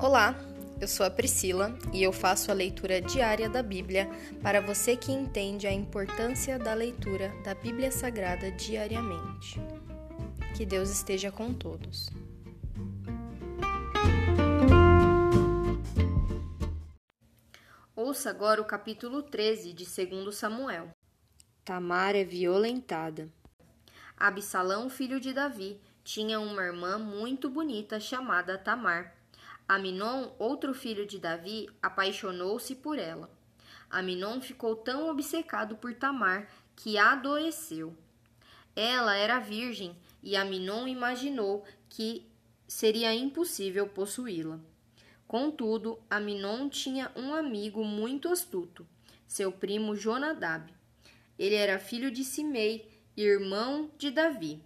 Olá, eu sou a Priscila e eu faço a leitura diária da Bíblia para você que entende a importância da leitura da Bíblia Sagrada diariamente. Que Deus esteja com todos. Ouça agora o capítulo 13 de 2 Samuel. Tamar é violentada. Absalão, filho de Davi, tinha uma irmã muito bonita chamada Tamar. Aminon, outro filho de Davi, apaixonou-se por ela. Aminon ficou tão obcecado por Tamar que adoeceu. Ela era virgem e Aminon imaginou que seria impossível possuí-la. Contudo, Aminon tinha um amigo muito astuto, seu primo Jonadab. Ele era filho de Simei, irmão de Davi.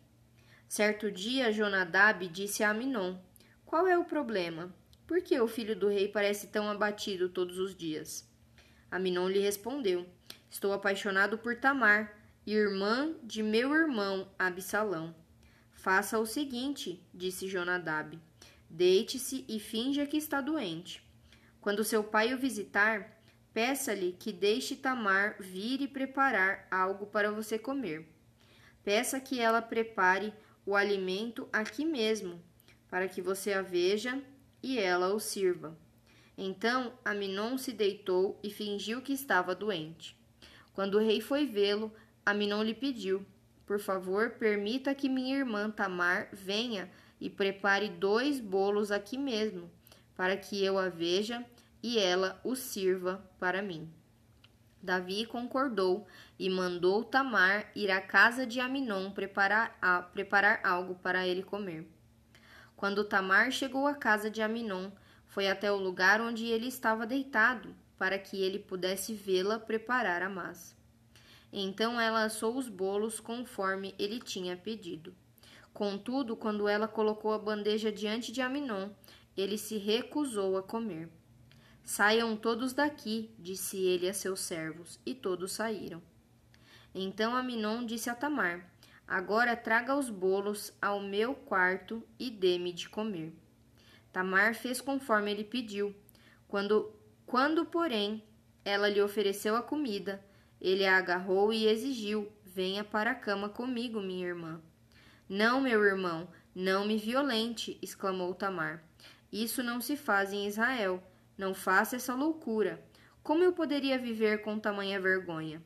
Certo dia, Jonadab disse a Aminon: Qual é o problema? Por que o filho do rei parece tão abatido todos os dias? Aminon lhe respondeu: Estou apaixonado por Tamar, irmã de meu irmão Absalão. Faça o seguinte, disse Jonadab: Deite-se e finja que está doente. Quando seu pai o visitar, peça-lhe que deixe Tamar vir e preparar algo para você comer. Peça que ela prepare o alimento aqui mesmo, para que você a veja e ela o sirva. Então Aminon se deitou e fingiu que estava doente. Quando o rei foi vê-lo, Aminon lhe pediu: Por favor, permita que minha irmã Tamar venha e prepare dois bolos aqui mesmo, para que eu a veja e ela o sirva para mim. Davi concordou e mandou Tamar ir à casa de Aminon preparar, a, preparar algo para ele comer. Quando Tamar chegou à casa de Aminon, foi até o lugar onde ele estava deitado, para que ele pudesse vê-la preparar a massa. Então ela assou os bolos conforme ele tinha pedido. Contudo, quando ela colocou a bandeja diante de Aminon, ele se recusou a comer. Saiam todos daqui, disse ele a seus servos, e todos saíram. Então Aminon disse a Tamar: Agora traga os bolos ao meu quarto e dê-me de comer. Tamar fez conforme ele pediu. Quando, quando, porém, ela lhe ofereceu a comida, ele a agarrou e exigiu: Venha para a cama comigo, minha irmã. Não, meu irmão, não me violente, exclamou Tamar. Isso não se faz em Israel. Não faça essa loucura. Como eu poderia viver com tamanha vergonha?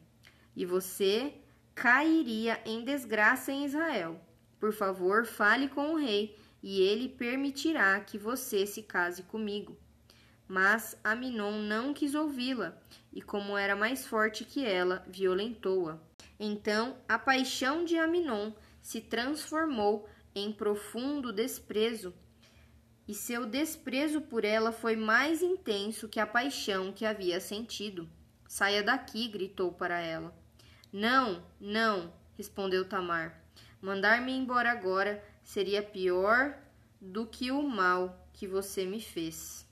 E você cairia em desgraça em Israel. Por favor, fale com o rei, e ele permitirá que você se case comigo. Mas Aminon não quis ouvi-la, e como era mais forte que ela, violentou-a. Então a paixão de Aminon se transformou em profundo desprezo, e seu desprezo por ela foi mais intenso que a paixão que havia sentido. Saia daqui, gritou para ela. Não, não, respondeu Tamar. Mandar-me embora agora seria pior do que o mal que você me fez.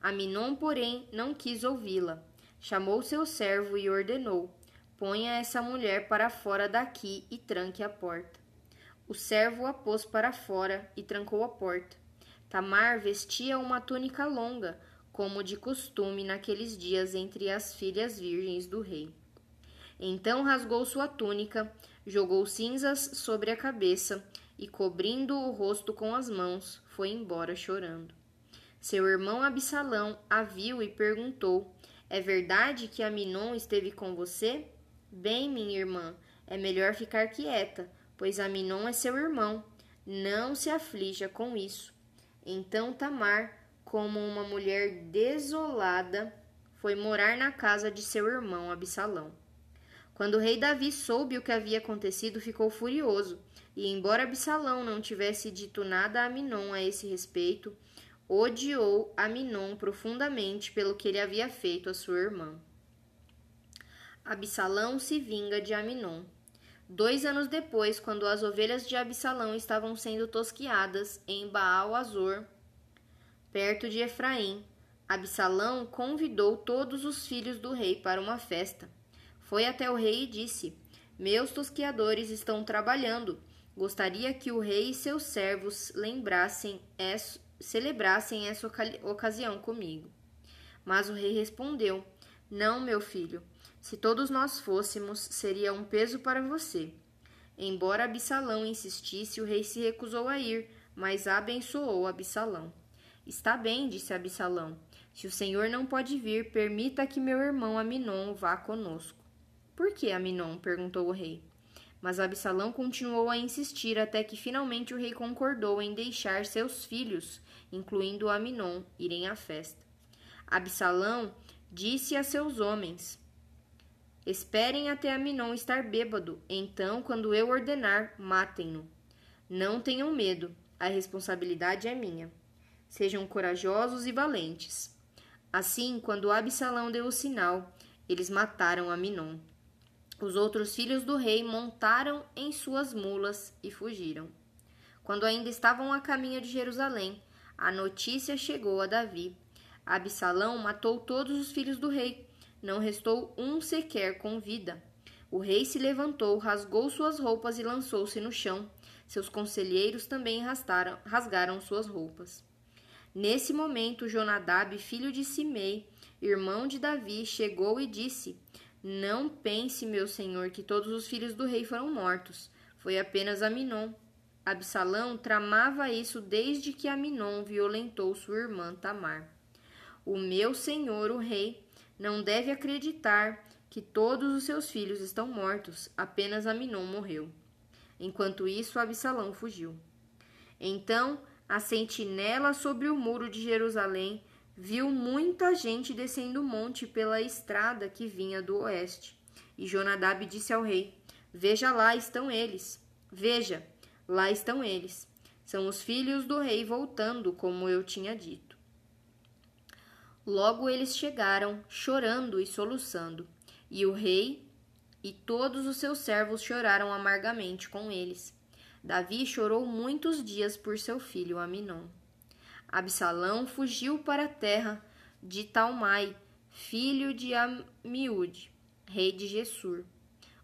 Aminon, porém, não quis ouvi-la. Chamou seu servo e ordenou: Ponha essa mulher para fora daqui e tranque a porta. O servo a pôs para fora e trancou a porta. Tamar vestia uma túnica longa, como de costume naqueles dias entre as filhas virgens do rei. Então rasgou sua túnica, jogou cinzas sobre a cabeça e, cobrindo o rosto com as mãos, foi embora chorando. Seu irmão Absalão a viu e perguntou: É verdade que Aminon esteve com você? Bem, minha irmã, é melhor ficar quieta, pois Aminon é seu irmão. Não se aflija com isso. Então Tamar como uma mulher desolada, foi morar na casa de seu irmão Absalão. Quando o rei Davi soube o que havia acontecido, ficou furioso, e embora Absalão não tivesse dito nada a Aminon a esse respeito, odiou Aminon profundamente pelo que ele havia feito a sua irmã. Absalão se vinga de Aminon. Dois anos depois, quando as ovelhas de Absalão estavam sendo tosquiadas em Baal-Azor, perto de Efraim, Absalão convidou todos os filhos do rei para uma festa. Foi até o rei e disse: Meus tosquiadores estão trabalhando. Gostaria que o rei e seus servos lembrassem celebrassem essa ocasião comigo. Mas o rei respondeu: Não, meu filho. Se todos nós fôssemos, seria um peso para você. Embora Absalão insistisse, o rei se recusou a ir, mas abençoou Absalão. Está bem, disse Absalão. Se o senhor não pode vir, permita que meu irmão Aminon vá conosco. Por que Aminon? perguntou o rei. Mas Absalão continuou a insistir até que finalmente o rei concordou em deixar seus filhos, incluindo Aminon, irem à festa. Absalão disse a seus homens: Esperem até Aminon estar bêbado, então, quando eu ordenar, matem-no. Não tenham medo, a responsabilidade é minha. Sejam corajosos e valentes. Assim, quando Absalão deu o sinal, eles mataram Aminon. Os outros filhos do rei montaram em suas mulas e fugiram. Quando ainda estavam a caminho de Jerusalém, a notícia chegou a Davi. Absalão matou todos os filhos do rei. Não restou um sequer com vida. O rei se levantou, rasgou suas roupas e lançou-se no chão. Seus conselheiros também rasgaram suas roupas. Nesse momento, Jonadab, filho de Simei, irmão de Davi, chegou e disse: não pense, meu senhor, que todos os filhos do rei foram mortos. Foi apenas Aminon. Absalão tramava isso desde que Aminon violentou sua irmã Tamar. O meu senhor, o rei, não deve acreditar que todos os seus filhos estão mortos, apenas Aminon morreu. Enquanto isso, Absalão fugiu. Então, a sentinela sobre o muro de Jerusalém viu muita gente descendo o monte pela estrada que vinha do oeste. E Jonadab disse ao rei: Veja lá estão eles. Veja, lá estão eles. São os filhos do rei voltando, como eu tinha dito. Logo eles chegaram, chorando e soluçando, e o rei e todos os seus servos choraram amargamente com eles. Davi chorou muitos dias por seu filho Aminon. Absalão fugiu para a terra de Talmai, filho de Amiúde, rei de Gessur,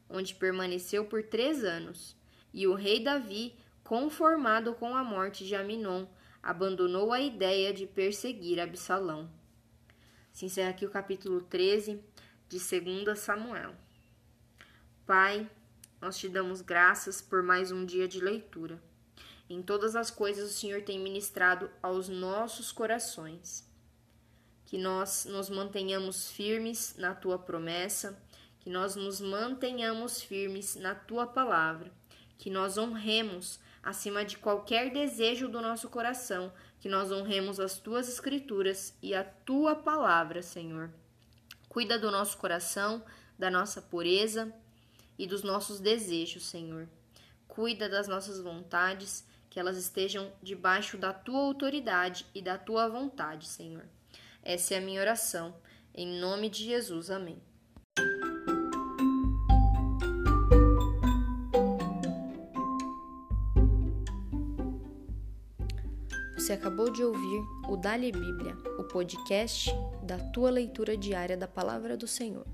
onde permaneceu por três anos. E o rei Davi, conformado com a morte de Aminon, abandonou a ideia de perseguir Absalão. Se encerra aqui o capítulo 13 de 2 Samuel. Pai, nós te damos graças por mais um dia de leitura. Em todas as coisas o Senhor tem ministrado aos nossos corações. Que nós nos mantenhamos firmes na tua promessa, que nós nos mantenhamos firmes na tua palavra, que nós honremos acima de qualquer desejo do nosso coração, que nós honremos as tuas escrituras e a tua palavra, Senhor. Cuida do nosso coração, da nossa pureza e dos nossos desejos, Senhor. Cuida das nossas vontades que elas estejam debaixo da tua autoridade e da tua vontade, Senhor. Essa é a minha oração. Em nome de Jesus. Amém. Você acabou de ouvir o Dali Bíblia, o podcast da tua leitura diária da palavra do Senhor.